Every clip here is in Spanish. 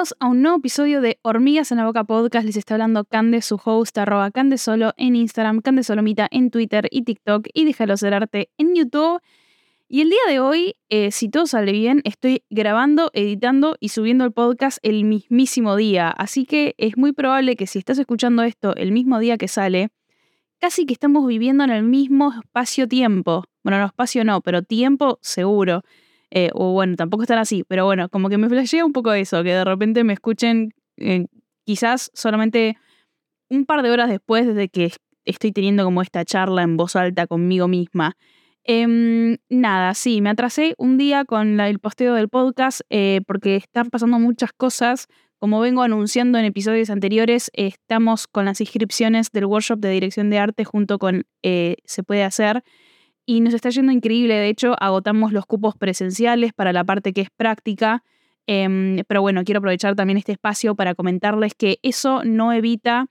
Bienvenidos a un nuevo episodio de Hormigas en la Boca Podcast. Les está hablando Cande, su host, arroba Candesolo en Instagram, Candesolomita en Twitter y TikTok y Déjalo Ser Arte en YouTube. Y el día de hoy, eh, si todo sale bien, estoy grabando, editando y subiendo el podcast el mismísimo día. Así que es muy probable que si estás escuchando esto el mismo día que sale, casi que estamos viviendo en el mismo espacio-tiempo. Bueno, no espacio no, pero tiempo seguro. Eh, o bueno, tampoco están así, pero bueno, como que me flashea un poco eso, que de repente me escuchen eh, quizás solamente un par de horas después desde que estoy teniendo como esta charla en voz alta conmigo misma. Em, nada, sí, me atrasé un día con el posteo del podcast eh, porque están pasando muchas cosas. Como vengo anunciando en episodios anteriores, estamos con las inscripciones del workshop de dirección de arte junto con Se puede hacer y nos está yendo increíble. De hecho, agotamos los cupos presenciales para la parte que es práctica. Em, pero bueno, quiero aprovechar también este espacio para comentarles que eso no evita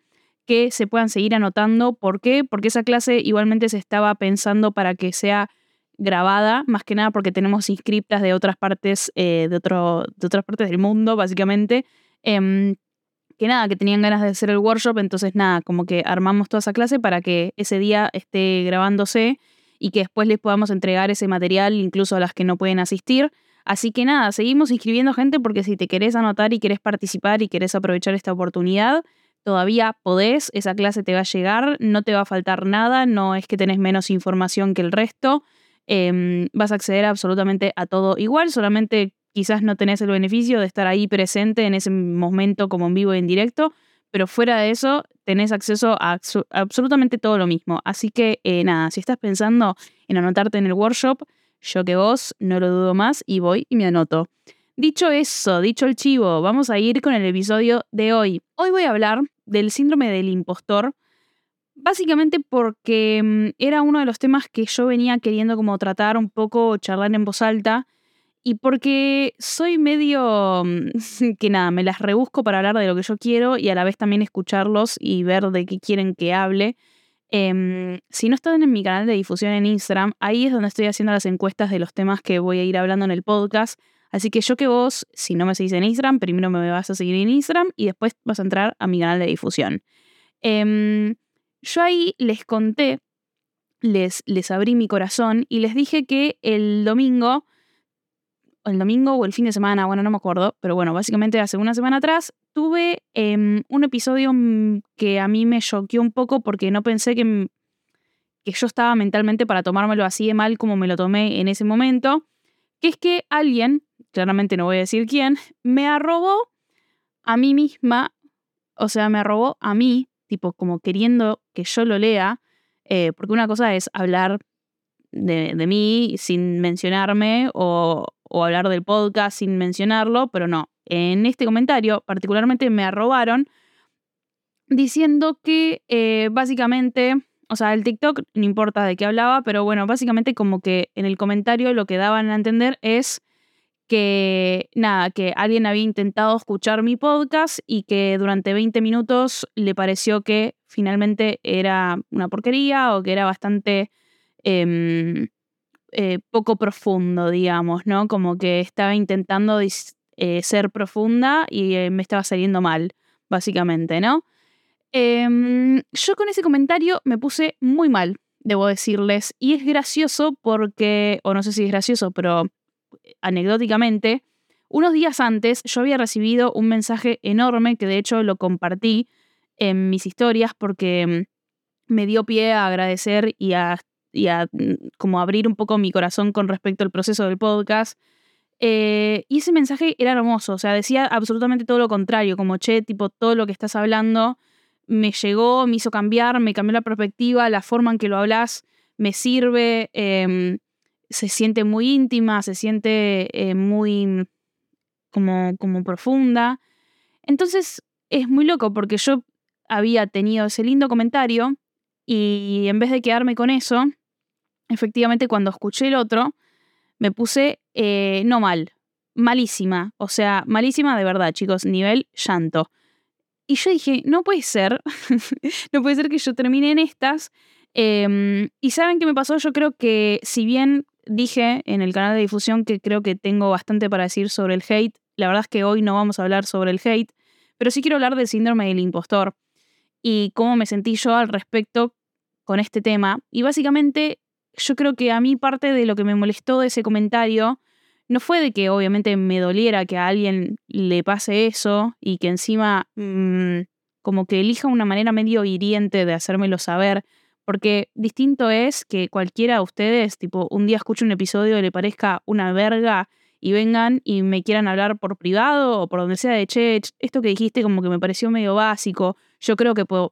que se puedan seguir anotando. ¿Por qué? Porque esa clase igualmente se estaba pensando para que sea grabada, más que nada porque tenemos inscriptas de otras partes, eh, de, otro, de otras partes del mundo, básicamente. Em, que nada, que tenían ganas de hacer el workshop, entonces nada, como que armamos toda esa clase para que ese día esté grabándose y que después les podamos entregar ese material incluso a las que no pueden asistir. Así que nada, seguimos inscribiendo gente porque si te querés anotar y querés participar y querés aprovechar esta oportunidad, todavía podés, esa clase te va a llegar, no te va a faltar nada, no es que tenés menos información que el resto, em, vas a acceder absolutamente a todo igual, solamente quizás no tenés el beneficio de estar ahí presente en ese momento como en vivo y en directo, pero fuera de eso tenés acceso a absolutamente todo lo mismo. Así que eh, nada, si estás pensando en anotarte en el workshop, yo que vos no lo dudo más y voy y me anoto. Dicho eso, dicho el chivo, vamos a ir con el episodio de hoy. Hoy voy a hablar del síndrome del impostor, básicamente porque mm, era uno de los temas que yo venía queriendo como tratar un poco, charlar en voz alta y porque soy medio mm, que nada, me las rebusco para hablar de lo que yo quiero y a la vez también escucharlos y ver de qué quieren que hable. Em, si no están en mi canal de difusión en Instagram, ahí es donde estoy haciendo las encuestas de los temas que voy a ir hablando en el podcast. Así que yo que vos, si no me seguís en Instagram, primero me vas a seguir en Instagram y después vas a entrar a mi canal de difusión. Em, yo ahí les conté, les, les abrí mi corazón y les dije que el domingo el domingo o el fin de semana, bueno, no me acuerdo, pero bueno, básicamente hace una semana atrás tuve em, un episodio mm, que a mí me choqueó un poco porque no pensé que, que yo estaba mentalmente para tomármelo así de mal como me lo tomé en ese momento, que es que alguien, claramente no voy a decir quién, me arrobó a mí misma, o sea, me arrobó a mí, tipo como queriendo que yo lo lea, eh, porque una cosa es hablar de, de mí sin mencionarme o, o hablar del podcast sin mencionarlo, pero no. En este comentario particularmente me arrobaron diciendo que eh, básicamente, o sea, el TikTok no importa de qué hablaba, pero bueno, básicamente como que en el comentario lo que daban a entender es que nada, que alguien había intentado escuchar mi podcast y que durante 20 minutos le pareció que finalmente era una porquería o que era bastante... Em, eh, poco profundo, digamos, ¿no? Como que estaba intentando eh, ser profunda y eh, me estaba saliendo mal, básicamente, ¿no? Em, yo con ese comentario me puse muy mal, debo decirles, y es gracioso porque, o no sé si es gracioso, pero anecdóticamente, unos días antes yo había recibido un mensaje enorme que de hecho lo compartí en mis historias porque mm, me dio pie a agradecer y a y a mm, como abrir un poco mi corazón con respecto al proceso del podcast. Eh, y ese mensaje era hermoso, o sea, decía absolutamente todo lo contrario, como, che, tipo, todo lo que estás hablando me llegó, me hizo cambiar, me cambió la perspectiva, la forma en que lo hablas me sirve, em, se siente muy íntima, se siente eh, muy como, como profunda. Entonces es muy loco porque yo había tenido ese lindo comentario y en vez de quedarme con eso, efectivamente cuando escuché el otro, me puse eh, no mal, malísima, o sea, malísima de verdad, chicos, nivel llanto. Y yo dije, no puede ser, no puede ser que yo termine en estas. Em, y saben qué me pasó, yo creo que si bien dije en el canal de difusión que creo que tengo bastante para decir sobre el hate, la verdad es que hoy no vamos a hablar sobre el hate, pero sí quiero hablar del síndrome del impostor y cómo me sentí yo al respecto con este tema. Y básicamente yo creo que a mí parte de lo que me molestó de ese comentario no fue de que obviamente me doliera que a alguien le pase eso y que encima mm, como que elija una manera medio hiriente de hacérmelo saber, porque distinto es que cualquiera de ustedes, tipo, un día escuche un episodio y le parezca una verga y vengan y me quieran hablar por privado o por donde sea de che, esto que dijiste como que me pareció medio básico, yo creo que puedo,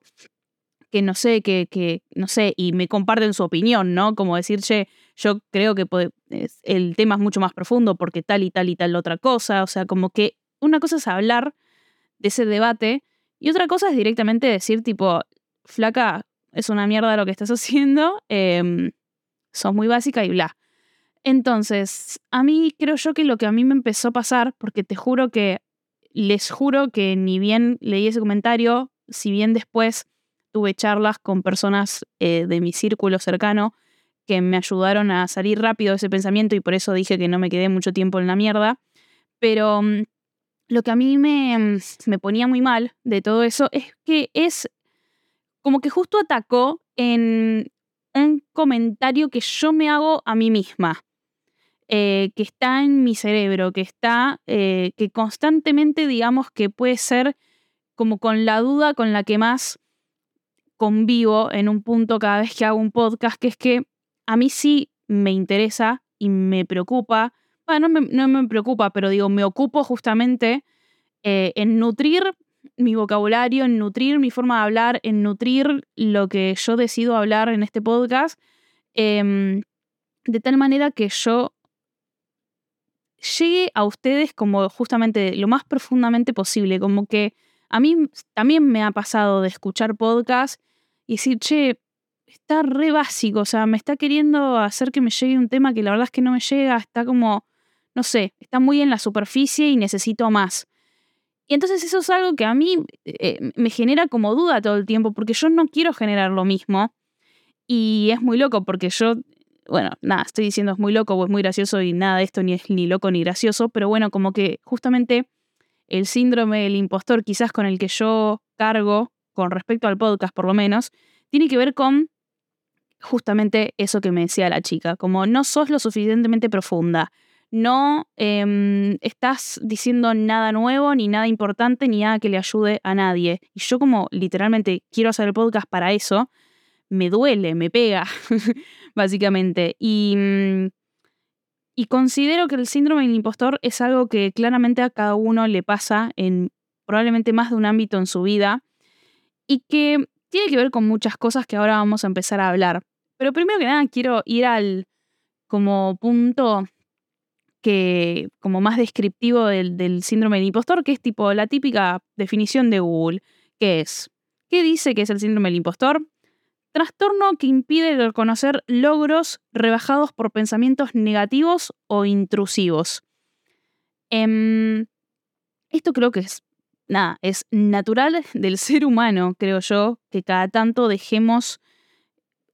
no sé, que, que no sé, y me comparten su opinión, ¿no? Como decir, che, yo creo que el tema es mucho más profundo porque tal y tal y tal otra cosa, o sea, como que una cosa es hablar de ese debate y otra cosa es directamente decir tipo, flaca, es una mierda lo que estás haciendo, eh, sos muy básica y bla. Entonces, a mí creo yo que lo que a mí me empezó a pasar, porque te juro que, les juro que ni bien leí ese comentario, si bien después tuve charlas con personas eh, de mi círculo cercano que me ayudaron a salir rápido de ese pensamiento y por eso dije que no me quedé mucho tiempo en la mierda, pero mm, lo que a mí me, mm, me ponía muy mal de todo eso es que es como que justo atacó en un comentario que yo me hago a mí misma. Eh, que está en mi cerebro, que está, eh, que constantemente digamos que puede ser como con la duda con la que más convivo en un punto cada vez que hago un podcast, que es que a mí sí me interesa y me preocupa, bueno, no me, no me preocupa, pero digo, me ocupo justamente eh, en nutrir mi vocabulario, en nutrir mi forma de hablar, en nutrir lo que yo decido hablar en este podcast, em, de tal manera que yo llegue a ustedes como justamente lo más profundamente posible, como que a mí también me ha pasado de escuchar podcast y decir, che, está re básico, o sea, me está queriendo hacer que me llegue un tema que la verdad es que no me llega, está como, no sé, está muy en la superficie y necesito más. Y entonces eso es algo que a mí eh, me genera como duda todo el tiempo, porque yo no quiero generar lo mismo. Y es muy loco, porque yo bueno, nada, estoy diciendo es muy loco o es muy gracioso y nada de esto ni es ni loco ni gracioso, pero bueno, como que justamente el síndrome del impostor, quizás con el que yo cargo, con respecto al podcast por lo menos, tiene que ver con justamente eso que me decía la chica, como no sos lo suficientemente profunda, no em, estás diciendo nada nuevo, ni nada importante, ni nada que le ayude a nadie. Y yo como literalmente quiero hacer el podcast para eso, me duele, me pega, básicamente. Mm, y considero que el síndrome del impostor es algo que claramente a cada uno le pasa en probablemente más de un ámbito en su vida y que tiene que ver con muchas cosas que ahora vamos a empezar a hablar. Pero primero que nada quiero ir al como punto que como más descriptivo del, del síndrome del impostor, que es tipo la típica definición de Google, que es, ¿qué dice que es el síndrome del impostor? Trastorno que impide reconocer logros rebajados por pensamientos negativos o intrusivos. Em, esto creo que es, nada, es natural del ser humano, creo yo, que cada tanto dejemos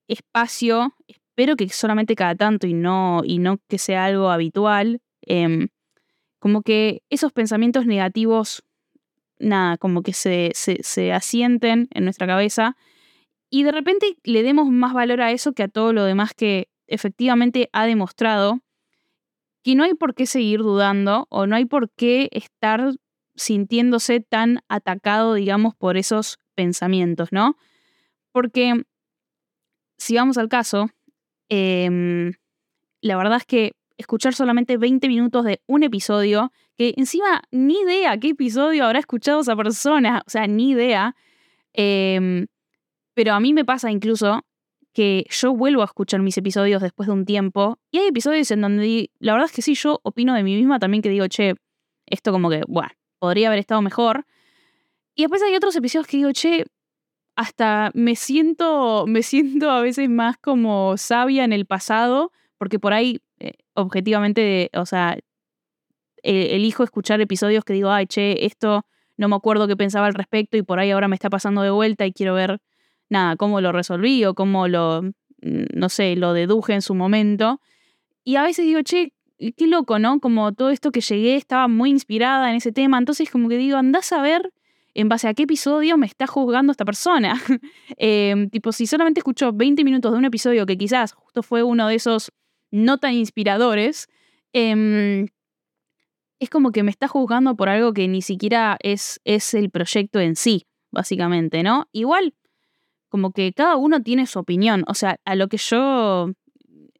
espacio, espero que solamente cada tanto y no, y no que sea algo habitual, em, como que esos pensamientos negativos, nada, como que se, se asienten en nuestra cabeza y de repente le demos más valor a eso que a todo lo demás que efectivamente ha demostrado que no hay por qué seguir dudando o no hay por qué estar sintiéndose tan atacado, digamos, por esos pensamientos, ¿no? Porque, si vamos al caso, em, la verdad es que escuchar solamente 20 minutos de un episodio, que encima ni idea qué episodio habrá escuchado esa persona, o sea, ni idea, eh, pero a mí me pasa incluso que yo vuelvo a escuchar mis episodios después de un tiempo y hay episodios en donde la verdad es que sí, yo opino de mí misma también que digo, che, esto como que, bueno, podría haber estado mejor. Y después hay otros episodios que digo, che, hasta me siento, me siento a veces más como sabia en el pasado, porque por ahí, eh, objetivamente, o sea, e, elijo escuchar episodios que digo, ay, che, esto no me acuerdo qué pensaba al respecto y por ahí ahora me está pasando de vuelta y quiero ver nada, cómo lo resolví o cómo lo, mm, no sé, lo deduje en su momento. Y a veces digo, che, qué loco, ¿no? Como todo esto que llegué estaba muy inspirada en ese tema, entonces como que digo, andás a ver en base a qué episodio me está juzgando esta persona. Em, tipo, si solamente escuchó 20 minutos de un episodio que quizás justo fue uno de esos no tan inspiradores, em, es como que me está juzgando por algo que ni siquiera es, es el proyecto en sí, básicamente, ¿no? Igual, como que cada uno tiene su opinión. O sea, a lo que yo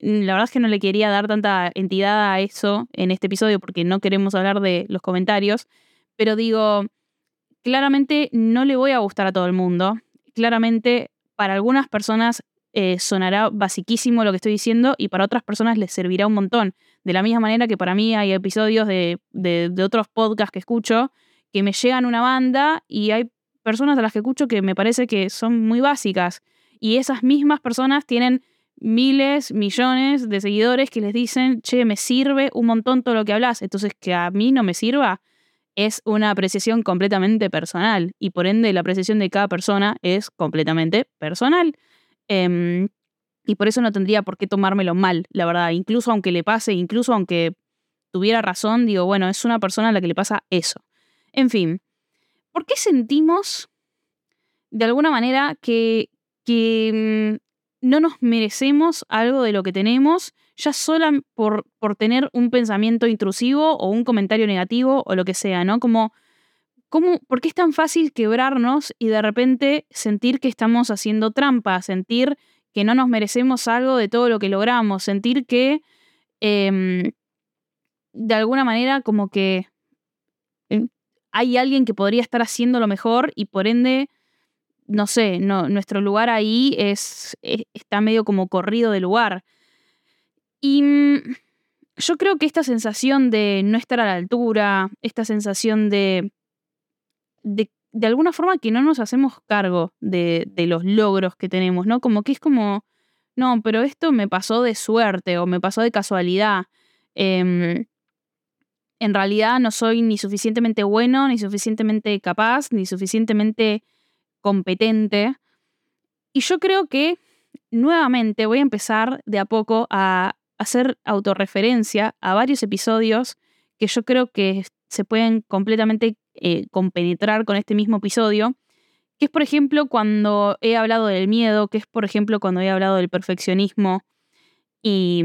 la verdad es que no le quería dar tanta entidad a eso en este episodio porque no queremos hablar de los comentarios, pero digo, claramente no le voy a gustar a todo el mundo. Claramente para algunas personas eh, sonará basiquísimo lo que estoy diciendo y para otras personas les servirá un montón. De la misma manera que para mí hay episodios de, de, de otros podcasts que escucho que me llegan una banda y hay personas a las que escucho que me parece que son muy básicas. Y esas mismas personas tienen miles, millones de seguidores que les dicen, che, me sirve un montón todo lo que hablas. Entonces, que a mí no me sirva es una apreciación completamente personal y por ende la apreciación de cada persona es completamente personal. Em, y por eso no tendría por qué tomármelo mal, la verdad. Incluso aunque le pase, incluso aunque tuviera razón, digo, bueno, es una persona a la que le pasa eso. En fin, ¿por qué sentimos de alguna manera que, que mm, no nos merecemos algo de lo que tenemos, ya solo por, por tener un pensamiento intrusivo o un comentario negativo o lo que sea, ¿no? Como, ¿cómo, ¿por qué es tan fácil quebrarnos y de repente sentir que estamos haciendo trampa, sentir que no nos merecemos algo de todo lo que logramos, sentir que em, de alguna manera como que em, hay alguien que podría estar haciendo lo mejor y por ende no sé, no, nuestro lugar ahí es, está medio como corrido de lugar. Y mm, yo creo que esta sensación de no estar a la altura, esta sensación de, de, de alguna forma que no nos hacemos cargo de, de, los logros que tenemos, ¿no? Como que es como, no, pero esto me pasó de suerte o me pasó de casualidad. Eh, en realidad no soy ni suficientemente bueno, ni suficientemente capaz, ni suficientemente competente. Y yo creo que nuevamente voy a empezar de a poco a hacer autorreferencia a varios episodios que yo creo que se pueden completamente eh, compenetrar con este mismo episodio, que es por ejemplo cuando he hablado del miedo, que es por ejemplo cuando he hablado del perfeccionismo y,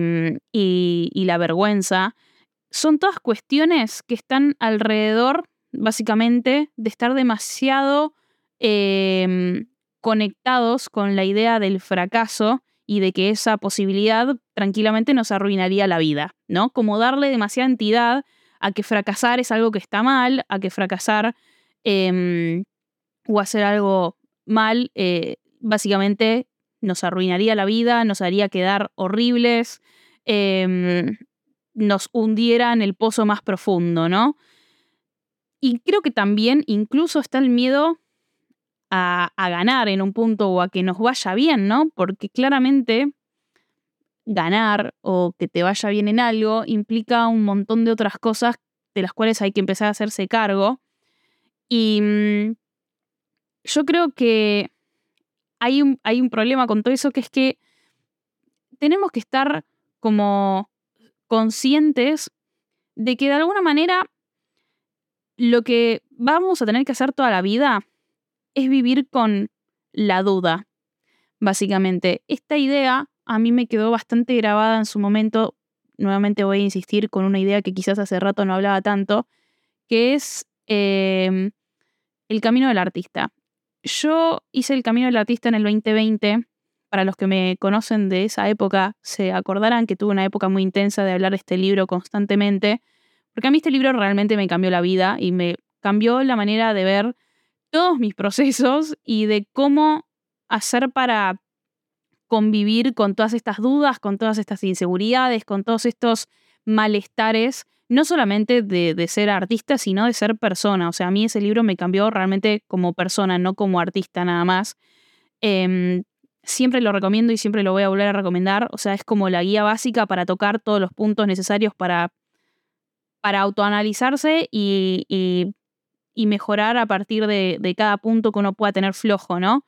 y, y la vergüenza. Son todas cuestiones que están alrededor, básicamente, de estar demasiado Em, conectados con la idea del fracaso y de que esa posibilidad tranquilamente nos arruinaría la vida, ¿no? Como darle demasiada entidad a que fracasar es algo que está mal, a que fracasar em, o hacer algo mal, eh, básicamente nos arruinaría la vida, nos haría quedar horribles, em, nos hundiera en el pozo más profundo, ¿no? Y creo que también incluso está el miedo a, ganar en un punto o a que nos vaya bien, ¿no? Porque claramente ganar o que te vaya bien en algo implica un montón de otras cosas de las cuales hay que empezar a hacerse cargo. Y mm, yo creo que hay un, hay un problema con todo eso que es que tenemos que estar como conscientes de que de alguna manera lo que vamos a tener que hacer toda la vida es vivir con la duda, básicamente. Esta idea a mí me quedó bastante grabada en su momento. Nuevamente voy a insistir con una idea que quizás hace rato no hablaba tanto, que es em, el camino del artista. Yo hice el camino del artista en el 2020. Para los que me conocen de esa época, se acordarán que tuve una época muy intensa de hablar de este libro constantemente, porque a mí este libro realmente me cambió la vida y me cambió la manera de ver todos mis procesos y de cómo hacer para convivir con todas estas dudas, con todas estas inseguridades, con todos estos malestares, no solamente de, ser artista, sino de ser persona. O sea, a mí ese libro me cambió realmente como persona, no como artista nada más. Em, siempre lo recomiendo y siempre lo voy a volver a recomendar. O sea, es como la guía básica para tocar todos los puntos necesarios para, para autoanalizarse y y mejorar a partir de, cada punto que uno pueda tener flojo, ¿no?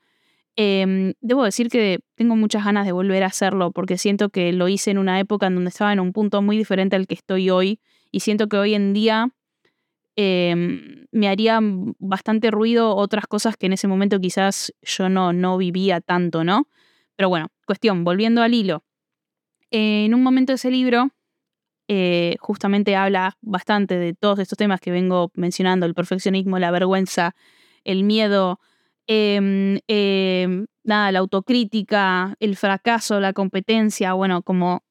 Em, debo decir que tengo muchas ganas de volver a hacerlo porque siento que lo hice en una época en donde estaba en un punto muy diferente al que estoy hoy y siento que hoy en día em, me haría bastante ruido otras cosas que en ese momento quizás yo no, no vivía tanto, ¿no? Pero bueno, cuestión, volviendo al hilo. en un momento de ese libro, eh, justamente habla bastante de todos estos temas que vengo mencionando, el perfeccionismo, la vergüenza, el miedo, em, em, nada, la autocrítica, el fracaso, la competencia, bueno, como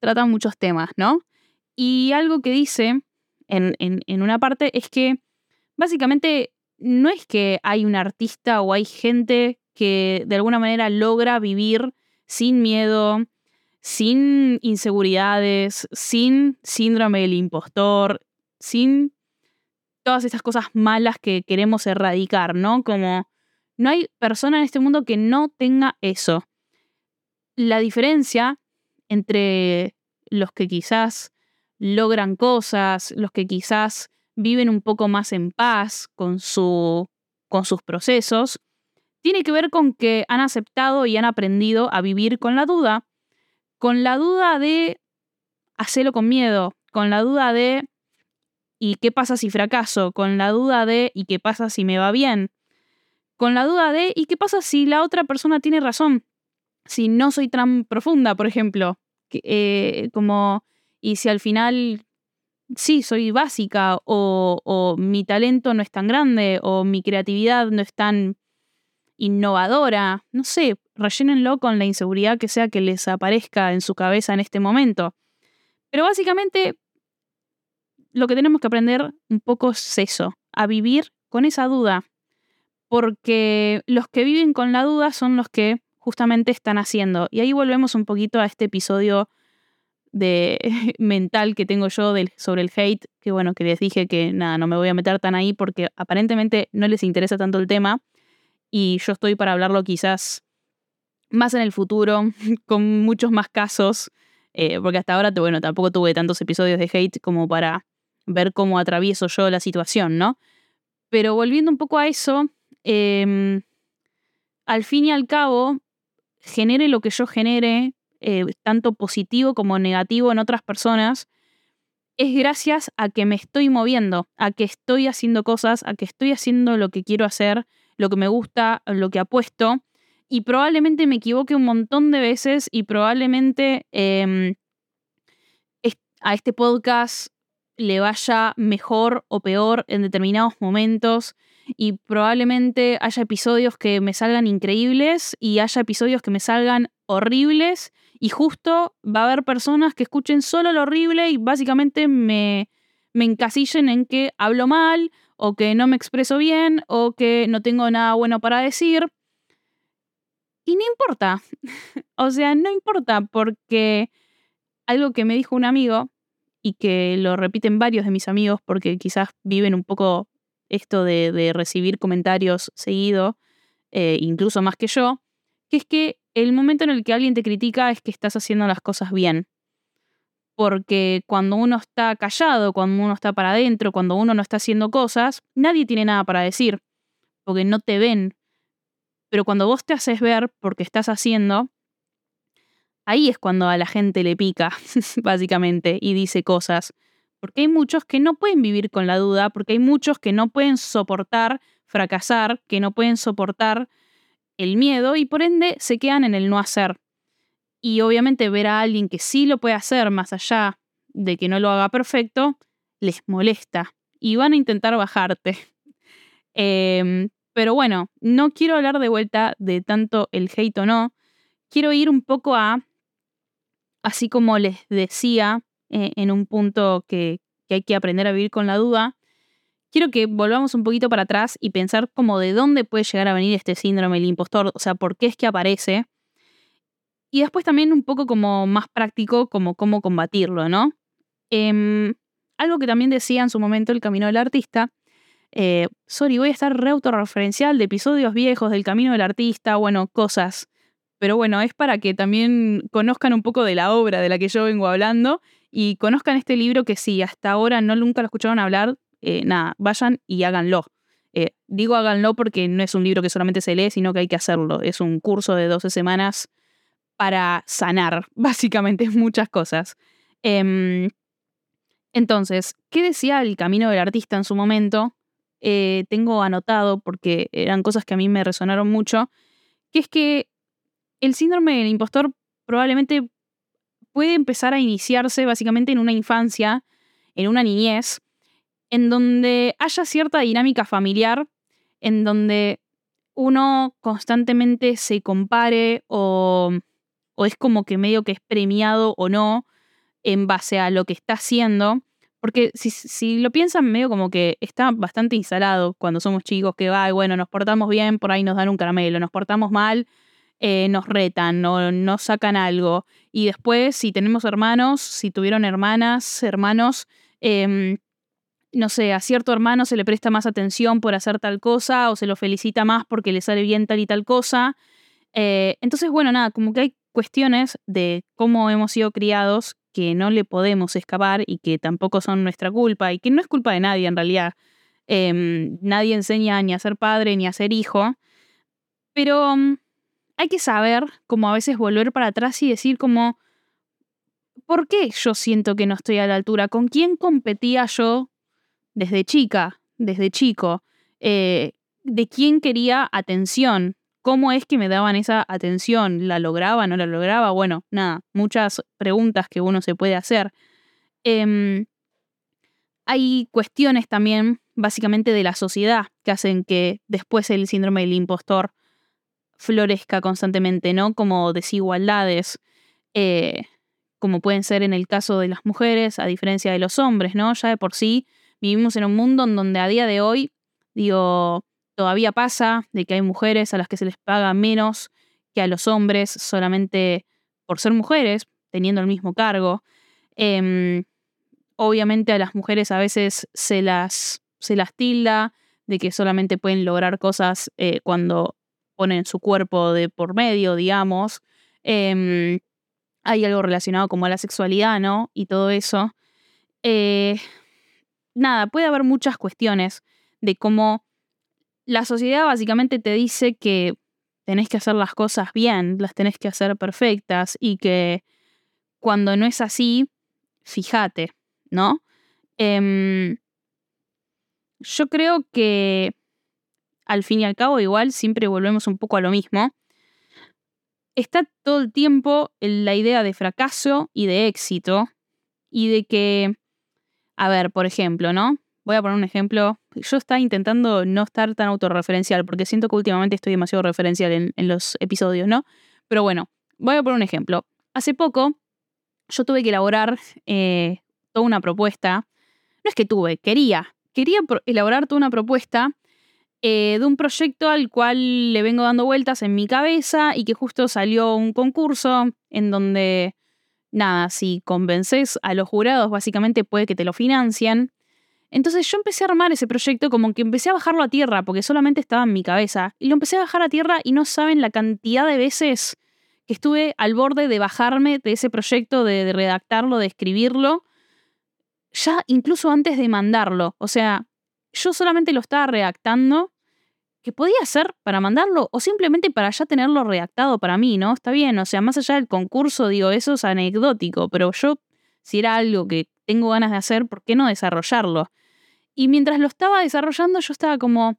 trata muchos temas, ¿no? Y algo que dice en, en una parte es que básicamente no es que hay un artista o hay gente que de alguna manera logra vivir sin miedo, sin inseguridades, sin síndrome del impostor, sin todas estas cosas malas que queremos erradicar, ¿no? Como no hay persona en este mundo que no tenga eso. La diferencia entre los que quizás logran cosas, los que quizás viven un poco más en paz con, su, con sus procesos, tiene que ver con que han aceptado y han aprendido a vivir con la duda, con la duda de hacerlo con miedo, con la duda de ¿y qué pasa si fracaso? Con la duda de ¿y qué pasa si me va bien? Con la duda de ¿y qué pasa si la otra persona tiene razón? Si no soy tan profunda, por ejemplo, eh, como y si al final sí, soy básica o, o mi talento no es tan grande o mi creatividad no es tan innovadora, no sé, rellénenlo con la inseguridad que sea que les aparezca en su cabeza en este momento. Pero básicamente lo que tenemos que aprender un poco es eso, a vivir con esa duda, porque los que viven con la duda son los que justamente están haciendo. Y ahí volvemos un poquito a este episodio de mental que tengo yo sobre el hate, que bueno, que les dije que nada, no me voy a meter tan ahí porque aparentemente no les interesa tanto el tema, y yo estoy para hablarlo quizás más en el futuro, con muchos más casos, eh, porque hasta ahora, bueno, tampoco tuve tantos episodios de hate como para ver cómo atravieso yo la situación, ¿no? Pero volviendo un poco a eso, em, al fin y al cabo, genere lo que yo genere, eh, tanto positivo como negativo en otras personas, es gracias a que me estoy moviendo, a que estoy haciendo cosas, a que estoy haciendo lo que quiero hacer, lo que me gusta, lo que apuesto. Y probablemente me equivoque un montón de veces y probablemente em, a este podcast le vaya mejor o peor en determinados momentos y probablemente haya episodios que me salgan increíbles y haya episodios que me salgan horribles y justo va a haber personas que escuchen solo lo horrible y básicamente me, me encasillen en que hablo mal o que no me expreso bien, o que no tengo nada bueno para decir. Y no importa. o sea, no importa porque algo que me dijo un amigo y que lo repiten varios de mis amigos porque quizás viven un poco esto de, recibir comentarios seguido, eh, incluso más que yo, que es que el momento en el que alguien te critica es que estás haciendo las cosas bien porque cuando uno está callado, cuando uno está para adentro, cuando uno no está haciendo cosas, nadie tiene nada para decir, porque no te ven. Pero cuando vos te haces ver porque estás haciendo, ahí es cuando a la gente le pica, básicamente, y dice cosas. Porque hay muchos que no pueden vivir con la duda, porque hay muchos que no pueden soportar fracasar, que no pueden soportar el miedo y por ende se quedan en el no hacer. Y obviamente ver a alguien que sí lo puede hacer más allá de que no lo haga perfecto, les molesta y van a intentar bajarte. Em, pero bueno, no quiero hablar de vuelta de tanto el hate o no. Quiero ir un poco a, así como les decía eh, en un punto que, hay que aprender a vivir con la duda, quiero que volvamos un poquito para atrás y pensar como de dónde puede llegar a venir este síndrome del impostor, o sea, por qué es que aparece y después también un poco como más práctico, como cómo combatirlo, ¿no? Em, algo que también decía en su momento el Camino del Artista. Eh, sorry, voy a estar re autorreferencial de episodios viejos del Camino del Artista, bueno, cosas. Pero bueno, es para que también conozcan un poco de la obra de la que yo vengo hablando y conozcan este libro que si hasta ahora no nunca lo escucharon hablar, eh, nada, vayan y háganlo. Eh, digo háganlo porque no es un libro que solamente se lee, sino que hay que hacerlo. Es un curso de 12 semanas para sanar, básicamente, muchas cosas. Em, entonces, ¿qué decía el camino del artista en su momento? Eh, tengo anotado, porque eran cosas que a mí me resonaron mucho, que es que el síndrome del impostor probablemente puede empezar a iniciarse básicamente en una infancia, en una niñez, en donde haya cierta dinámica familiar, en donde uno constantemente se compare o, o es como que medio que es premiado o no en base a lo que está haciendo. Porque si, lo piensan medio como que está bastante instalado cuando somos chicos, que va, bueno, nos portamos bien, por ahí nos dan un caramelo, nos portamos mal, eh, nos retan, no, nos sacan algo. Y después, si tenemos hermanos, si tuvieron hermanas, hermanos, em, no sé, a cierto hermano se le presta más atención por hacer tal cosa o se lo felicita más porque le sale bien tal y tal cosa. Eh, entonces, bueno, nada, como que hay cuestiones de cómo hemos sido criados que no le podemos escapar y que tampoco son nuestra culpa y que no es culpa de nadie en realidad. Em, nadie enseña ni a ser padre ni a ser hijo, pero mm, hay que saber como a veces volver para atrás y decir como, ¿por qué yo siento que no estoy a la altura? ¿Con quién competía yo desde chica, desde chico? Eh, ¿De quién quería atención? ¿Cómo es que me daban esa atención? ¿La lograba? ¿No la lograba? Bueno, nada, muchas preguntas que uno se puede hacer. Em, hay cuestiones también, básicamente, de la sociedad que hacen que después el síndrome del impostor florezca constantemente, ¿no? Como desigualdades, eh, como pueden ser en el caso de las mujeres, a diferencia de los hombres, ¿no? Ya de por sí vivimos en un mundo en donde a día de hoy, digo, todavía pasa de que hay mujeres a las que se les paga menos que a los hombres solamente por ser mujeres, teniendo el mismo cargo. Em, obviamente a las mujeres a veces se las, se las tilda de que solamente pueden lograr cosas eh, cuando ponen su cuerpo de por medio, digamos. Em, hay algo relacionado como a la sexualidad, ¿no? Y todo eso. Eh, nada, puede haber muchas cuestiones de cómo la sociedad básicamente te dice que tenés que hacer las cosas bien, las tenés que hacer perfectas y que cuando no es así, fíjate, ¿no? Em, yo creo que al fin y al cabo igual siempre volvemos un poco a lo mismo. Está todo el tiempo la idea de fracaso y de éxito y de que, a ver, por ejemplo, ¿no? Voy a poner un ejemplo. Yo estaba intentando no estar tan autorreferencial, porque siento que últimamente estoy demasiado referencial en, los episodios, ¿no? Pero bueno, voy a poner un ejemplo. Hace poco yo tuve que elaborar eh, toda una propuesta. No es que tuve, quería. Quería elaborar toda una propuesta eh, de un proyecto al cual le vengo dando vueltas en mi cabeza y que justo salió un concurso en donde, nada, si convences a los jurados, básicamente puede que te lo financien. Entonces yo empecé a armar ese proyecto como que empecé a bajarlo a tierra, porque solamente estaba en mi cabeza. Y lo empecé a bajar a tierra y no saben la cantidad de veces que estuve al borde de bajarme de ese proyecto, de, redactarlo, de escribirlo, ya incluso antes de mandarlo. O sea, yo solamente lo estaba redactando, que podía ser para mandarlo o simplemente para ya tenerlo redactado para mí, ¿no? Está bien, o sea, más allá del concurso, digo, eso es anecdótico, pero yo, si era algo que tengo ganas de hacer, ¿por qué no desarrollarlo? Y mientras lo estaba desarrollando, yo estaba como,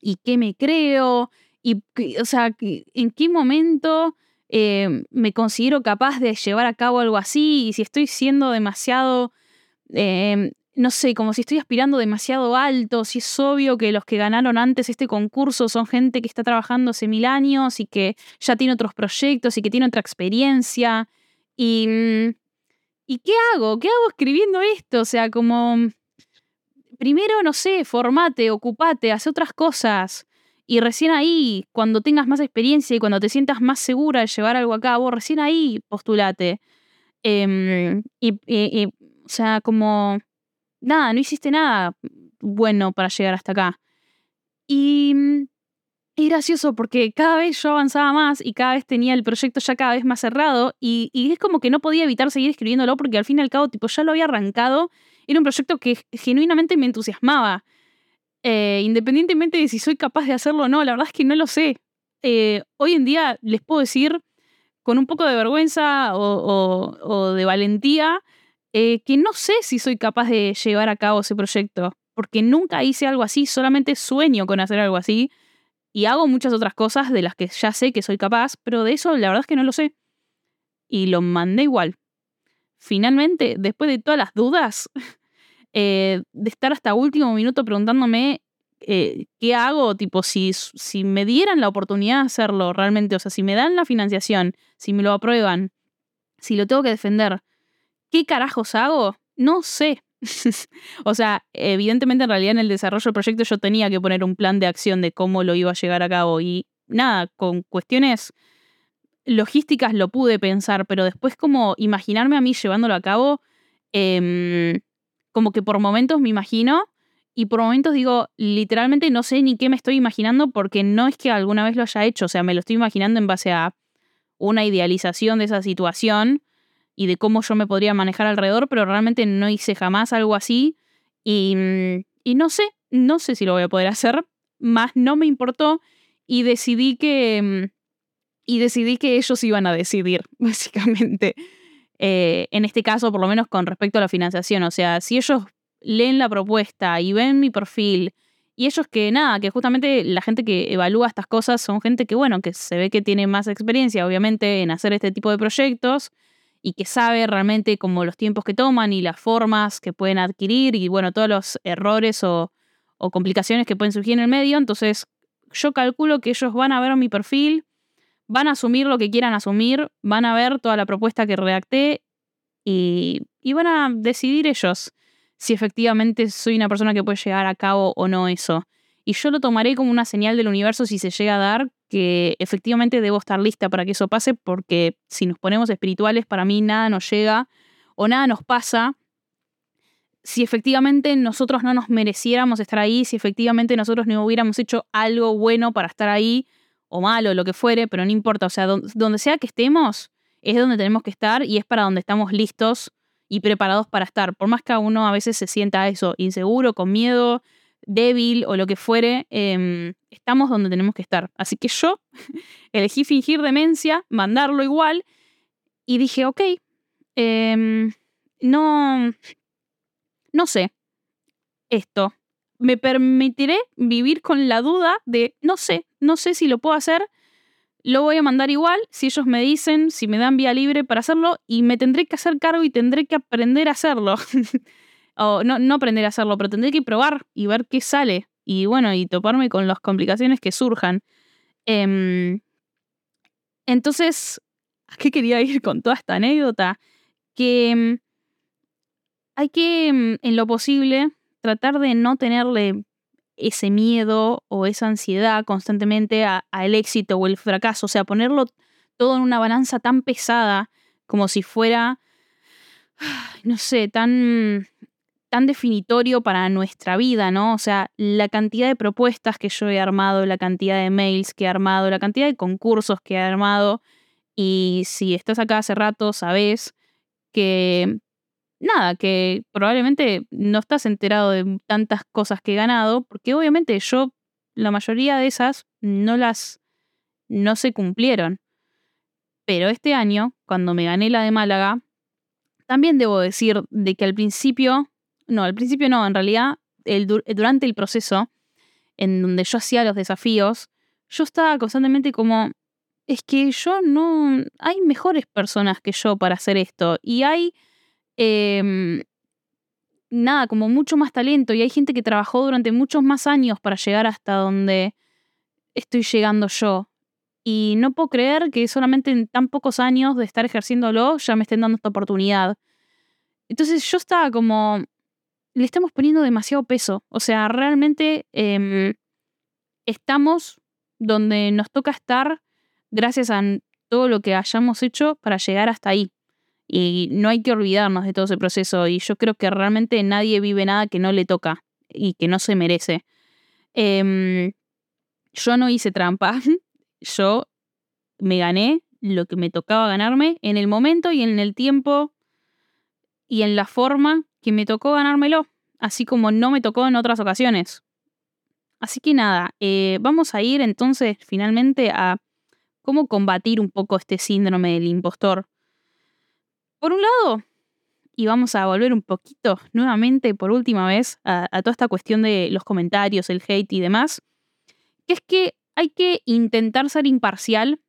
¿y qué me creo? Y, o sea, ¿en qué momento eh, me considero capaz de llevar a cabo algo así? Y si estoy siendo demasiado, em, no sé, como si estoy aspirando demasiado alto, si es obvio que los que ganaron antes este concurso son gente que está trabajando hace mil años y que ya tiene otros proyectos y que tiene otra experiencia. Y, mm, ¿y qué hago? ¿Qué hago escribiendo esto? O sea, como primero, no sé, formate, ocupate, haz otras cosas. Y recién ahí, cuando tengas más experiencia y cuando te sientas más segura de llevar algo a cabo, recién ahí postulate. Em, y, o sea, como, nada, no hiciste nada bueno para llegar hasta acá. Y es gracioso porque cada vez yo avanzaba más y cada vez tenía el proyecto ya cada vez más cerrado y, y es como que no podía evitar seguir escribiéndolo porque al fin y al cabo, tipo, ya lo había arrancado era un proyecto que genuinamente me entusiasmaba. Eh, independientemente de si soy capaz de hacerlo o no, la verdad es que no lo sé. Eh, hoy en día les puedo decir con un poco de vergüenza o, de valentía eh, que no sé si soy capaz de llevar a cabo ese proyecto, porque nunca hice algo así, solamente sueño con hacer algo así y hago muchas otras cosas de las que ya sé que soy capaz, pero de eso la verdad es que no lo sé. Y lo mandé igual. Finalmente, después de todas las dudas, eh, de estar hasta último minuto preguntándome eh, qué hago, tipo, si, si me dieran la oportunidad de hacerlo realmente, o sea, si me dan la financiación, si me lo aprueban, si lo tengo que defender, ¿qué carajos hago? No sé. o sea, evidentemente en realidad en el desarrollo del proyecto yo tenía que poner un plan de acción de cómo lo iba a llegar a cabo y nada, con cuestiones logísticas lo pude pensar, pero después como imaginarme a mí llevándolo a cabo, em, como que por momentos me imagino y por momentos digo, literalmente no sé ni qué me estoy imaginando porque no es que alguna vez lo haya hecho, o sea, me lo estoy imaginando en base a una idealización de esa situación y de cómo yo me podría manejar alrededor, pero realmente no hice jamás algo así y, y no sé, no sé si lo voy a poder hacer, más no me importó y decidí que y decidí que ellos iban a decidir, básicamente. Eh, en este caso, por lo menos con respecto a la financiación. O sea, si ellos leen la propuesta y ven mi perfil, y ellos que nada, que justamente la gente que evalúa estas cosas son gente que, bueno, que se ve que tiene más experiencia, obviamente, en hacer este tipo de proyectos y que sabe realmente como los tiempos que toman y las formas que pueden adquirir y, bueno, todos los errores o, o complicaciones que pueden surgir en el medio. Entonces, yo calculo que ellos van a ver mi perfil van a asumir lo que quieran asumir, van a ver toda la propuesta que redacté y, van a decidir ellos si efectivamente soy una persona que puede llegar a cabo o no eso. Y yo lo tomaré como una señal del universo si se llega a dar que efectivamente debo estar lista para que eso pase, porque si nos ponemos espirituales, para mí nada nos llega o nada nos pasa si efectivamente nosotros no nos mereciéramos estar ahí, si efectivamente nosotros no hubiéramos hecho algo bueno para estar ahí, o malo, lo que fuere, pero no importa. O sea, donde sea que estemos, es donde tenemos que estar y es para donde estamos listos y preparados para estar. Por más que uno a veces se sienta eso, inseguro, con miedo, débil o lo que fuere, em, estamos donde tenemos que estar. Así que yo elegí fingir demencia, mandarlo igual y dije, ok, em, no, no sé, esto, me permitiré vivir con la duda de, no sé, no sé si lo puedo hacer, lo voy a mandar igual, si ellos me dicen, si me dan vía libre para hacerlo, y me tendré que hacer cargo y tendré que aprender a hacerlo. o no, no aprender a hacerlo, pero tendré que probar y ver qué sale. Y bueno, y toparme con las complicaciones que surjan. Em, entonces, ¿a qué quería ir con toda esta anécdota? Que em, hay que, em, en lo posible, tratar de no tenerle ese miedo o esa ansiedad constantemente al éxito o el fracaso, o sea, ponerlo todo en una balanza tan pesada como si fuera, no sé, tan, tan definitorio para nuestra vida, ¿no? O sea, la cantidad de propuestas que yo he armado, la cantidad de mails que he armado, la cantidad de concursos que he armado, y si estás acá hace rato, sabes que nada, que probablemente no estás enterado de tantas cosas que he ganado, porque obviamente yo, la mayoría de esas, no las, no se cumplieron. Pero este año, cuando me gané la de Málaga, también debo decir de que al principio, no, al principio no, en realidad, el, durante el proceso, en donde yo hacía los desafíos, yo estaba constantemente como, es que yo no, hay mejores personas que yo para hacer esto, y hay Em, nada, como mucho más talento y hay gente que trabajó durante muchos más años para llegar hasta donde estoy llegando yo. Y no puedo creer que solamente en tan pocos años de estar ejerciéndolo ya me estén dando esta oportunidad. Entonces yo estaba como, le estamos poniendo demasiado peso. O sea, realmente em, estamos donde nos toca estar gracias a todo lo que hayamos hecho para llegar hasta ahí. Y no hay que olvidarnos de todo ese proceso. Y yo creo que realmente nadie vive nada que no le toca y que no se merece. Em, yo no hice trampa. Yo me gané lo que me tocaba ganarme en el momento y en el tiempo y en la forma que me tocó ganármelo. Así como no me tocó en otras ocasiones. Así que nada, eh, vamos a ir entonces finalmente a cómo combatir un poco este síndrome del impostor. Por un lado, y vamos a volver un poquito nuevamente por última vez a, toda esta cuestión de los comentarios, el hate y demás, que es que hay que intentar ser imparcial,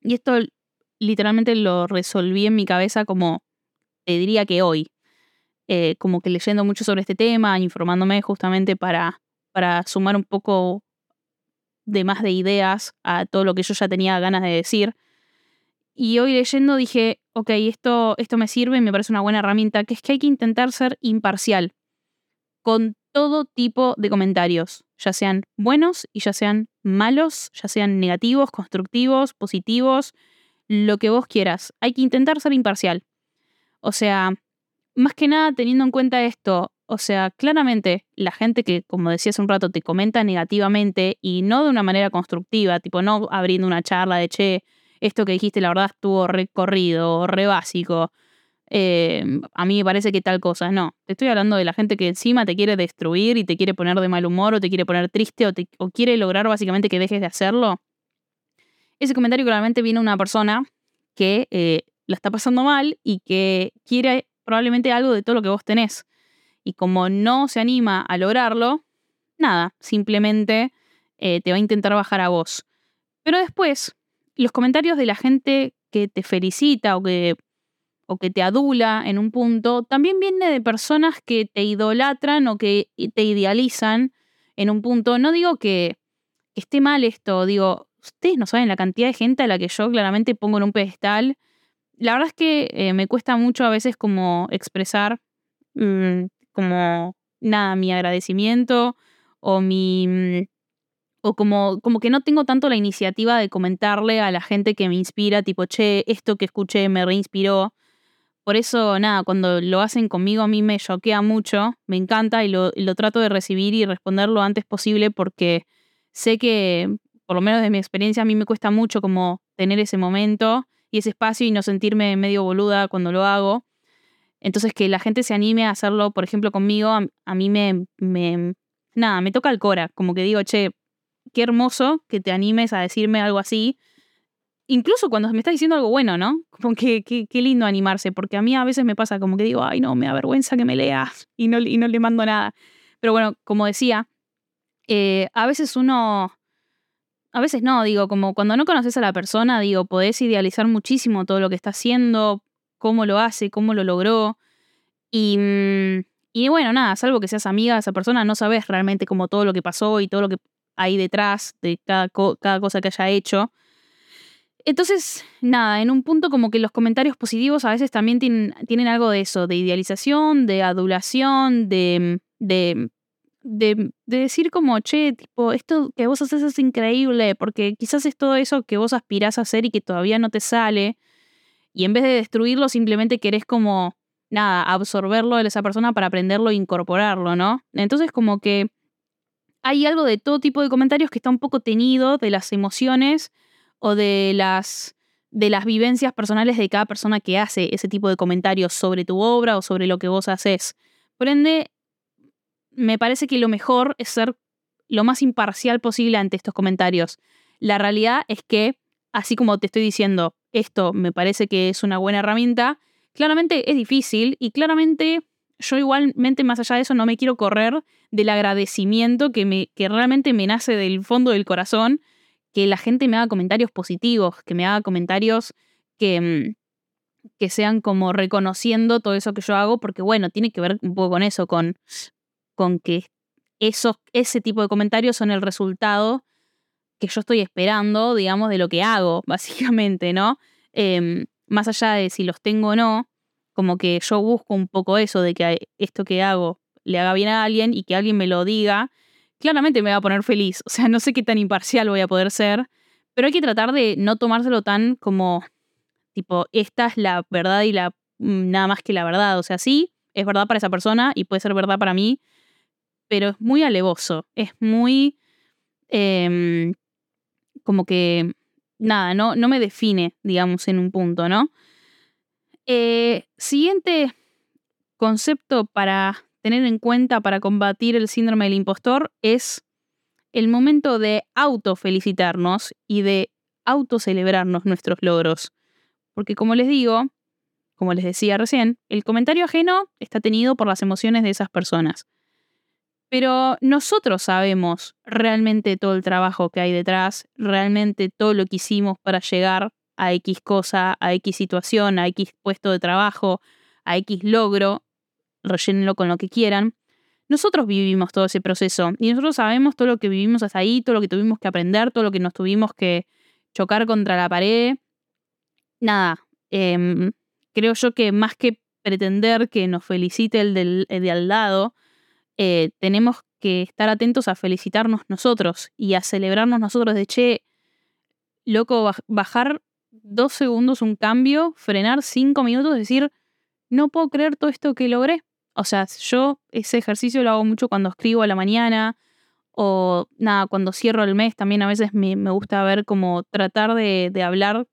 y esto literalmente lo resolví en mi cabeza como te diría que hoy, eh, como que leyendo mucho sobre este tema, informándome justamente para, para sumar un poco de más de ideas a todo lo que yo ya tenía ganas de decir. Y hoy leyendo dije, ok, esto, esto me sirve y me parece una buena herramienta, que es que hay que intentar ser imparcial con todo tipo de comentarios, ya sean buenos y ya sean malos, ya sean negativos, constructivos, positivos, lo que vos quieras. Hay que intentar ser imparcial. O sea, más que nada teniendo en cuenta esto, o sea, claramente la gente que, como decía hace un rato, te comenta negativamente y no de una manera constructiva, tipo no abriendo una charla de, che, esto que dijiste la verdad estuvo recorrido, re básico. Eh, a mí me parece que tal cosa. No, te estoy hablando de la gente que encima te quiere destruir y te quiere poner de mal humor o te quiere poner triste o, te, quiere lograr básicamente que dejes de hacerlo. Ese comentario claramente viene una persona que eh, la está pasando mal y que quiere probablemente algo de todo lo que vos tenés. Y como no se anima a lograrlo, nada, simplemente eh, te va a intentar bajar a vos. Pero después, los comentarios de la gente que te felicita o que, o que te adula en un punto, también viene de personas que te idolatran o que te idealizan en un punto. No digo que, esté mal esto, digo, ustedes no saben la cantidad de gente a la que yo claramente pongo en un pedestal. La verdad es que eh, me cuesta mucho a veces como expresar mm, como nada, mi agradecimiento o mi mm, o como, como que no tengo tanto la iniciativa de comentarle a la gente que me inspira, tipo, che, esto que escuché me reinspiró. Por eso, nada, cuando lo hacen conmigo a mí me choquea mucho, me encanta y lo, lo trato de recibir y responder lo antes posible porque sé que, por lo menos de mi experiencia, a mí me cuesta mucho como tener ese momento y ese espacio y no sentirme medio boluda cuando lo hago. Entonces, que la gente se anime a hacerlo, por ejemplo, conmigo, a, a mí me, me, nada, me toca el cora, como que digo, che, qué hermoso que te animes a decirme algo así. Incluso cuando me estás diciendo algo bueno, ¿no? Como que qué lindo animarse, porque a mí a veces me pasa como que digo, ay, no, me da vergüenza que me leas y no, y no le mando nada. Pero bueno, como decía, eh, a veces uno, a veces no, digo, como cuando no conoces a la persona, digo, podés idealizar muchísimo todo lo que está haciendo, cómo lo hace, cómo lo logró. Y, mm, y bueno, nada, salvo que seas amiga de esa persona, no sabes realmente como todo lo que pasó y todo lo que ahí detrás de cada, cosa que haya hecho. Entonces, nada, en un punto como que los comentarios positivos a veces también tienen, tienen algo de eso, de idealización, de adulación, de, de, de, decir como, che, tipo, esto que vos haces es increíble, porque quizás es todo eso que vos aspirás a hacer y que todavía no te sale, y en vez de destruirlo simplemente querés como, nada, absorberlo de esa persona para aprenderlo e incorporarlo, ¿no? Entonces como que hay algo de todo tipo de comentarios que está un poco tenido de las emociones o de las, de las vivencias personales de cada persona que hace ese tipo de comentarios sobre tu obra o sobre lo que vos haces. Por ende, me parece que lo mejor es ser lo más imparcial posible ante estos comentarios. La realidad es que, así como te estoy diciendo, esto me parece que es una buena herramienta, claramente es difícil y claramente yo igualmente más allá de eso no me quiero correr del agradecimiento que, me, que realmente me nace del fondo del corazón, que la gente me haga comentarios positivos, que me haga comentarios que, mm, que sean como reconociendo todo eso que yo hago, porque bueno, tiene que ver un poco con eso, con, con que esos, ese tipo de comentarios son el resultado que yo estoy esperando, digamos, de lo que hago, básicamente, ¿no? Em, más allá de si los tengo o no, como que yo busco un poco eso de que esto que hago le haga bien a alguien y que alguien me lo diga, claramente me va a poner feliz. O sea, no sé qué tan imparcial voy a poder ser, pero hay que tratar de no tomárselo tan como, tipo, esta es la verdad y la mm, nada más que la verdad. O sea, sí, es verdad para esa persona y puede ser verdad para mí, pero es muy alevoso, es muy... Em, como que, nada, no, no me define, digamos, en un punto, ¿no? Eh, siguiente concepto para tener en cuenta para combatir el síndrome del impostor es el momento de autofelicitarnos y de autocelebrarnos nuestros logros. Porque como les digo, como les decía recién, el comentario ajeno está tenido por las emociones de esas personas. Pero nosotros sabemos realmente todo el trabajo que hay detrás, realmente todo lo que hicimos para llegar a X cosa, a X situación, a X puesto de trabajo, a X logro, rellénenlo con lo que quieran. Nosotros vivimos todo ese proceso y nosotros sabemos todo lo que vivimos hasta ahí, todo lo que tuvimos que aprender, todo lo que nos tuvimos que chocar contra la pared. Nada, em, creo yo que más que pretender que nos felicite el, de al lado, eh, tenemos que estar atentos a felicitarnos nosotros y a celebrarnos nosotros de, che, loco, bajar dos segundos un cambio, frenar cinco minutos, decir, no puedo creer todo esto que logré. O sea, yo ese ejercicio lo hago mucho cuando escribo a la mañana o nada, cuando cierro el mes también a veces me, gusta ver como tratar de, de, hablar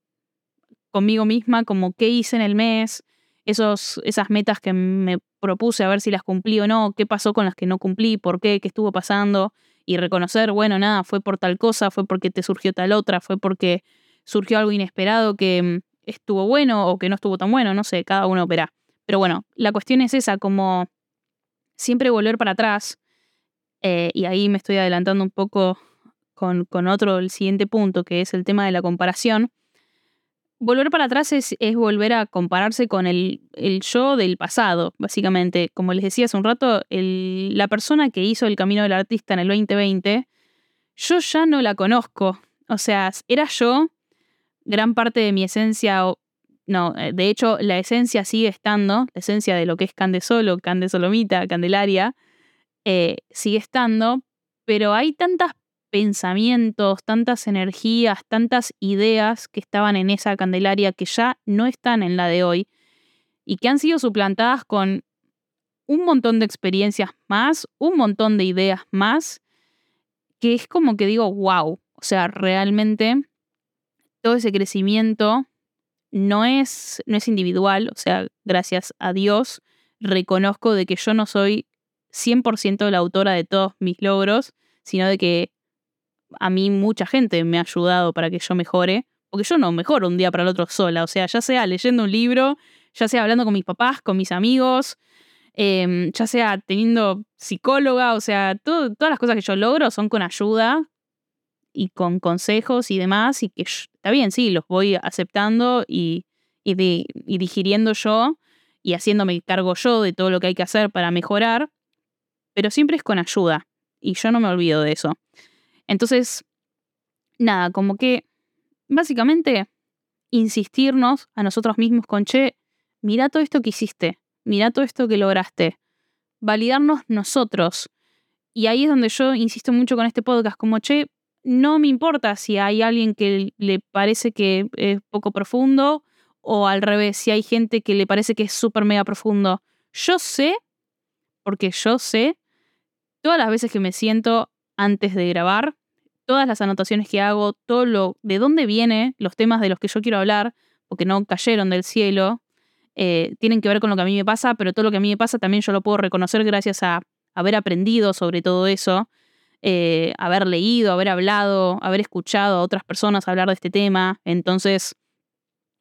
conmigo misma, como qué hice en el mes, esos, esas metas que me propuse a ver si las cumplí o no, qué pasó con las que no cumplí, por qué, qué estuvo pasando y reconocer, bueno, nada, fue por tal cosa, fue porque te surgió tal otra, fue porque surgió algo inesperado que mm, estuvo bueno o que no estuvo tan bueno, no sé, cada uno verá. Pero bueno, la cuestión es esa, como siempre volver para atrás, eh, y ahí me estoy adelantando un poco con, con, otro, el siguiente punto, que es el tema de la comparación. Volver para atrás es, es volver a compararse con el, el, yo del pasado, básicamente. Como les decía hace un rato, el, la persona que hizo el camino del artista en el 2020, yo ya no la conozco. O sea, era yo gran parte de mi esencia, no, eh, de hecho la esencia sigue estando, la esencia de lo que es Cande Solo, Candelaria, eh, sigue estando, pero hay tantos pensamientos, tantas energías, tantas ideas que estaban en esa Candelaria que ya no están en la de hoy y que han sido suplantadas con un montón de experiencias más, un montón de ideas más, que es como que digo, wow, o sea, realmente todo ese crecimiento no es, no es individual, o sea, gracias a Dios reconozco de que yo no soy 100% la autora de todos mis logros, sino de que a mí mucha gente me ha ayudado para que yo mejore, porque yo no mejoro un día para el otro sola, o sea, ya sea leyendo un libro, ya sea hablando con mis papás, con mis amigos, em, ya sea teniendo psicóloga, o sea, todas las cosas que yo logro son con ayuda, y con consejos y demás, y que está bien, sí, los voy aceptando y, y, digiriendo yo y haciéndome cargo yo de todo lo que hay que hacer para mejorar, pero siempre es con ayuda, y yo no me olvido de eso. Entonces, nada, como que básicamente insistirnos a nosotros mismos con, che, mira todo esto que hiciste, mira todo esto que lograste, validarnos nosotros. Y ahí es donde yo insisto mucho con este podcast, como, che, no me importa si hay alguien que le parece que es poco profundo o al revés, si hay gente que le parece que es súper mega profundo. Yo sé, porque yo sé, todas las veces que me siento antes de grabar, todas las anotaciones que hago, todo lo de dónde vienen los temas de los que yo quiero hablar, porque no cayeron del cielo, eh, tienen que ver con lo que a mí me pasa, pero todo lo que a mí me pasa también yo lo puedo reconocer gracias a haber aprendido sobre todo eso eh, haber leído, haber hablado, haber escuchado a otras personas hablar de este tema. Entonces,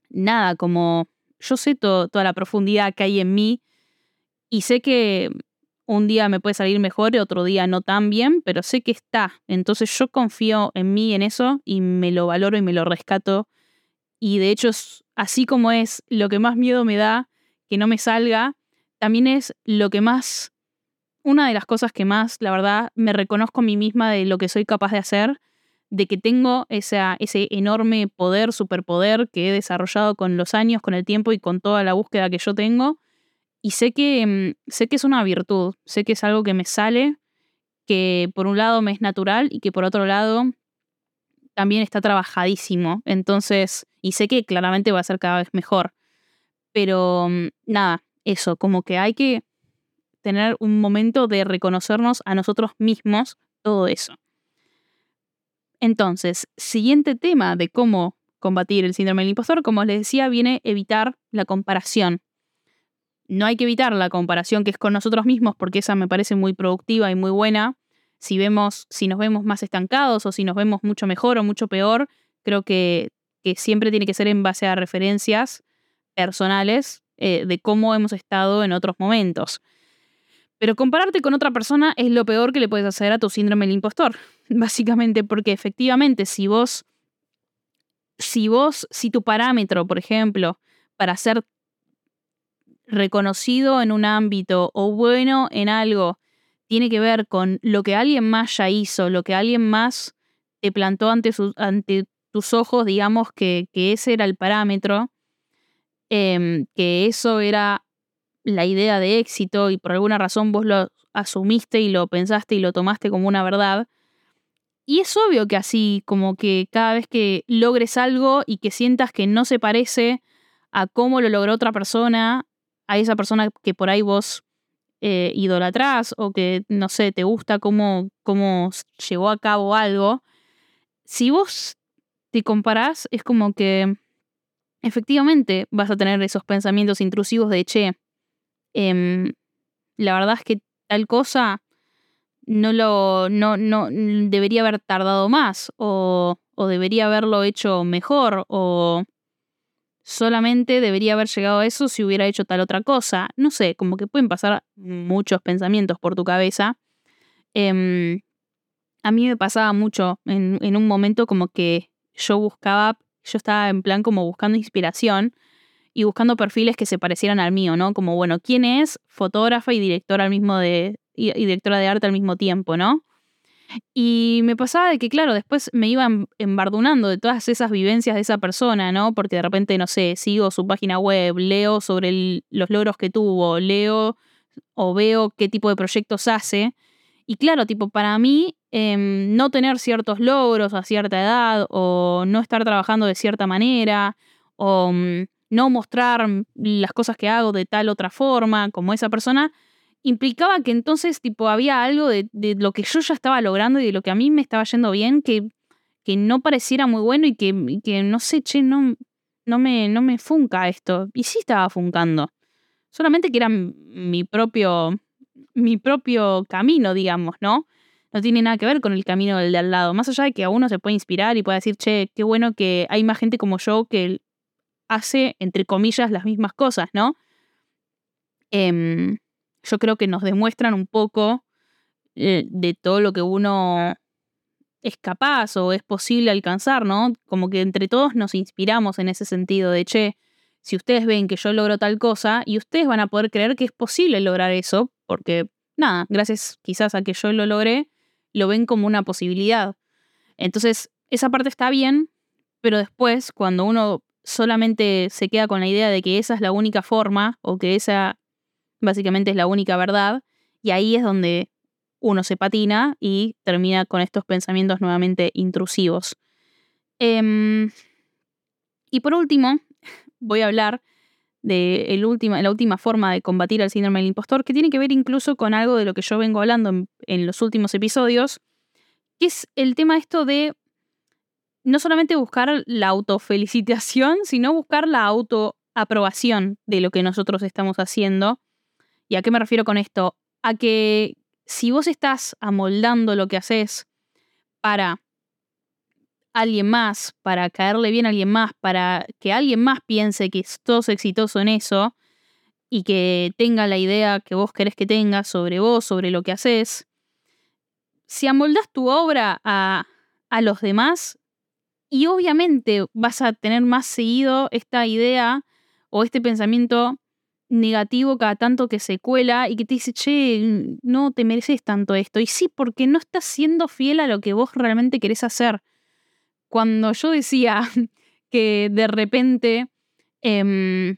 nada, como yo sé toda la profundidad que hay en mí y sé que un día me puede salir mejor y otro día no tan bien, pero sé que está. Entonces yo confío en mí, en eso, y me lo valoro y me lo rescato. Y de hecho, así como es lo que más miedo me da que no me salga, también es lo que más una de las cosas que más, la verdad, me reconozco a mí misma de lo que soy capaz de hacer, de que tengo esa, ese enorme poder, superpoder que he desarrollado con los años, con el tiempo y con toda la búsqueda que yo tengo. Y sé que, mm, sé que es una virtud, sé que es algo que me sale, que por un lado me es natural y que por otro lado también está trabajadísimo. Entonces, y sé que claramente va a ser cada vez mejor. Pero mm, nada, eso, como que hay que tener un momento de reconocernos a nosotros mismos, todo eso. Entonces, siguiente tema de cómo combatir el síndrome del impostor, como les decía, viene evitar la comparación. No hay que evitar la comparación que es con nosotros mismos, porque esa me parece muy productiva y muy buena, si vemos, si nos vemos más estancados o si nos vemos mucho mejor o mucho peor, creo que, que siempre tiene que ser en base a referencias personales eh, de cómo hemos estado en otros momentos. Pero compararte con otra persona es lo peor que le puedes hacer a tu síndrome del impostor, básicamente porque efectivamente si vos, si vos, si tu parámetro, por ejemplo, para ser reconocido en un ámbito o bueno en algo tiene que ver con lo que alguien más ya hizo, lo que alguien más te plantó ante, ante tus ojos, digamos que, ese era el parámetro, em, que eso era la idea de éxito y por alguna razón vos lo asumiste y lo pensaste y lo tomaste como una verdad. Y es obvio que así, como que cada vez que logres algo y que sientas que no se parece a cómo lo logró otra persona, a esa persona que por ahí vos eh, idolatrás o que, no sé, te gusta cómo, cómo llevó a cabo algo, si vos te comparás, es como que efectivamente vas a tener esos pensamientos intrusivos de, che, em, la verdad es que tal cosa no lo, no, no, debería haber tardado más o, o debería haberlo hecho mejor o solamente debería haber llegado a eso si hubiera hecho tal otra cosa. No sé, como que pueden pasar muchos pensamientos por tu cabeza. Em, a mí me pasaba mucho en, en, un momento como que yo buscaba, yo estaba en plan como buscando inspiración y buscando perfiles que se parecieran al mío, ¿no? Como, bueno, ¿quién es fotógrafa y directora al mismo de, y directora de arte al mismo tiempo, ¿no? Y me pasaba de que, claro, después me iban embardunando de todas esas vivencias de esa persona, ¿no? Porque de repente, no sé, sigo su página web, leo sobre los logros que tuvo, leo o veo qué tipo de proyectos hace. Y claro, tipo, para mí, em, no tener ciertos logros a cierta edad, o no estar trabajando de cierta manera, o mm, no mostrar las cosas que hago de tal otra forma, como esa persona, implicaba que entonces, tipo, había algo de, lo que yo ya estaba logrando y de lo que a mí me estaba yendo bien que, que no pareciera muy bueno y que, que no sé, che, no, no, me, no me funca esto. Y sí estaba funcando. Solamente que era mi propio, mi propio camino, digamos, ¿no? No tiene nada que ver con el camino del de al lado. Más allá de que a uno se puede inspirar y puede decir, che, qué bueno que hay más gente como yo que hace, entre comillas, las mismas cosas, ¿no? Eh, yo creo que nos demuestran un poco eh, de todo lo que uno es capaz o es posible alcanzar, ¿no? Como que entre todos nos inspiramos en ese sentido de, che, si ustedes ven que yo logro tal cosa y ustedes van a poder creer que es posible lograr eso, porque nada, gracias quizás a que yo lo logré, lo ven como una posibilidad. Entonces, esa parte está bien, pero después, cuando uno solamente se queda con la idea de que esa es la única forma o que esa Básicamente es la única verdad. Y ahí es donde uno se patina y termina con estos pensamientos nuevamente intrusivos. Em, y por último, voy a hablar de el la última forma de combatir el síndrome del impostor, que tiene que ver incluso con algo de lo que yo vengo hablando en, en los últimos episodios, que es el tema esto de no solamente buscar la autofelicitación, sino buscar la autoaprobación de lo que nosotros estamos haciendo ¿Y a qué me refiero con esto? A que si vos estás amoldando lo que haces para alguien más, para caerle bien a alguien más, para que alguien más piense que sos exitoso en eso y que tenga la idea que vos querés que tenga sobre vos, sobre lo que haces, si amoldas tu obra a, a los demás, y obviamente vas a tener más seguido esta idea o este pensamiento negativo cada tanto que se cuela y que te dice, che, no te mereces tanto esto. Y sí, porque no estás siendo fiel a lo que vos realmente querés hacer. Cuando yo decía que de repente, em,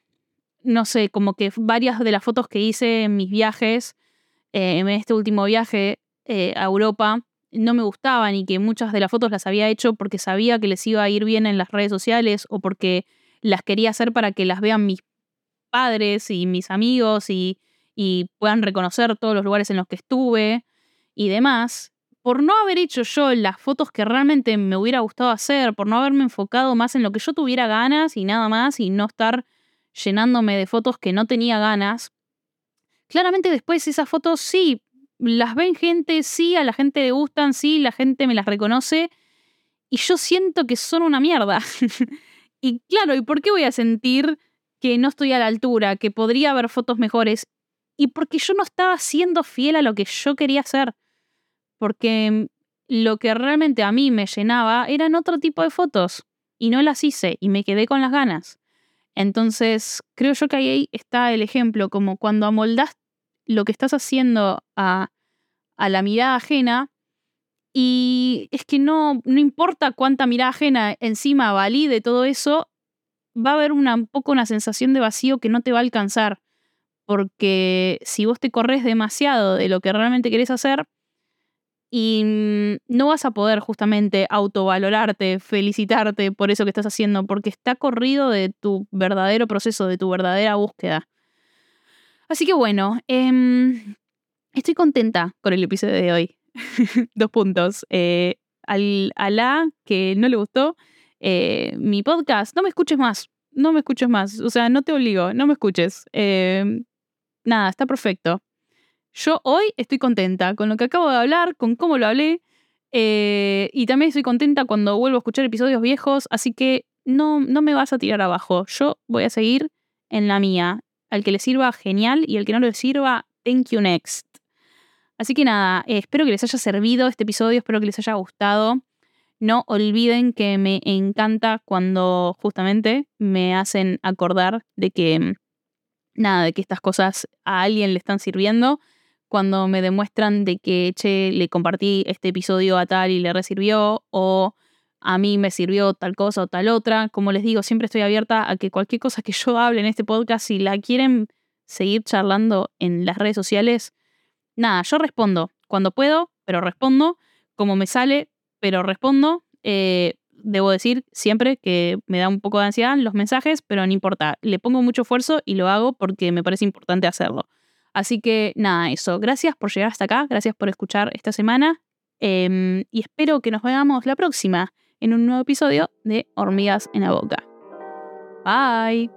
no sé, como que varias de las fotos que hice en mis viajes, eh, en este último viaje eh, a Europa, no me gustaban y que muchas de las fotos las había hecho porque sabía que les iba a ir bien en las redes sociales o porque las quería hacer para que las vean mis padres y mis amigos y, puedan reconocer todos los lugares en los que estuve y demás, por no haber hecho yo las fotos que realmente me hubiera gustado hacer, por no haberme enfocado más en lo que yo tuviera ganas y nada más y no estar llenándome de fotos que no tenía ganas, claramente después esas fotos sí las ven gente, sí, a la gente le gustan, sí, la gente me las reconoce y yo siento que son una mierda. y claro, ¿y por qué voy a sentir que no estoy a la altura, que podría haber fotos mejores? Y porque yo no estaba siendo fiel a lo que yo quería hacer. Porque lo que realmente a mí me llenaba eran otro tipo de fotos. Y no las hice y me quedé con las ganas. Entonces, creo yo que ahí está el ejemplo, como cuando amoldás lo que estás haciendo a, a la mirada ajena, y es que no, no importa cuánta mirada ajena encima valide todo eso, va a haber una, un poco una sensación de vacío que no te va a alcanzar. Porque si vos te corres demasiado de lo que realmente querés hacer, y no vas a poder justamente autovalorarte, felicitarte por eso que estás haciendo, porque está corrido de tu verdadero proceso, de tu verdadera búsqueda. Así que bueno, em, estoy contenta con el episodio de hoy. Dos puntos. Eh, al, a la que no le gustó eh, mi podcast, no me escuches más. No me escuches más. O sea, no te obligo, no me escuches. Em, nada, está perfecto. Yo hoy estoy contenta con lo que acabo de hablar, con cómo lo hablé. Eh, y también estoy contenta cuando vuelvo a escuchar episodios viejos, así que no, no me vas a tirar abajo. Yo voy a seguir en la mía. Al que le sirva, genial. Y al que no le sirva, thank you next. Así que nada, eh, espero que les haya servido este episodio, espero que les haya gustado. No olviden que me encanta cuando justamente me hacen acordar de que, nada, de que estas cosas a alguien le están sirviendo cuando me demuestran de que, che, le compartí este episodio a tal y le resirvió, o a mí me sirvió tal cosa o tal otra. Como les digo, siempre estoy abierta a que cualquier cosa que yo hable en este podcast, si la quieren seguir charlando en las redes sociales, nada, yo respondo cuando puedo, pero respondo, como me sale, pero respondo. Eh, debo decir siempre que me da un poco de ansiedad los mensajes, pero no importa, le pongo mucho esfuerzo y lo hago porque me parece importante hacerlo. Así que nada, eso. Gracias por llegar hasta acá, gracias por escuchar esta semana em, y espero que nos veamos la próxima en un nuevo episodio de Hormigas en la Boca. Bye.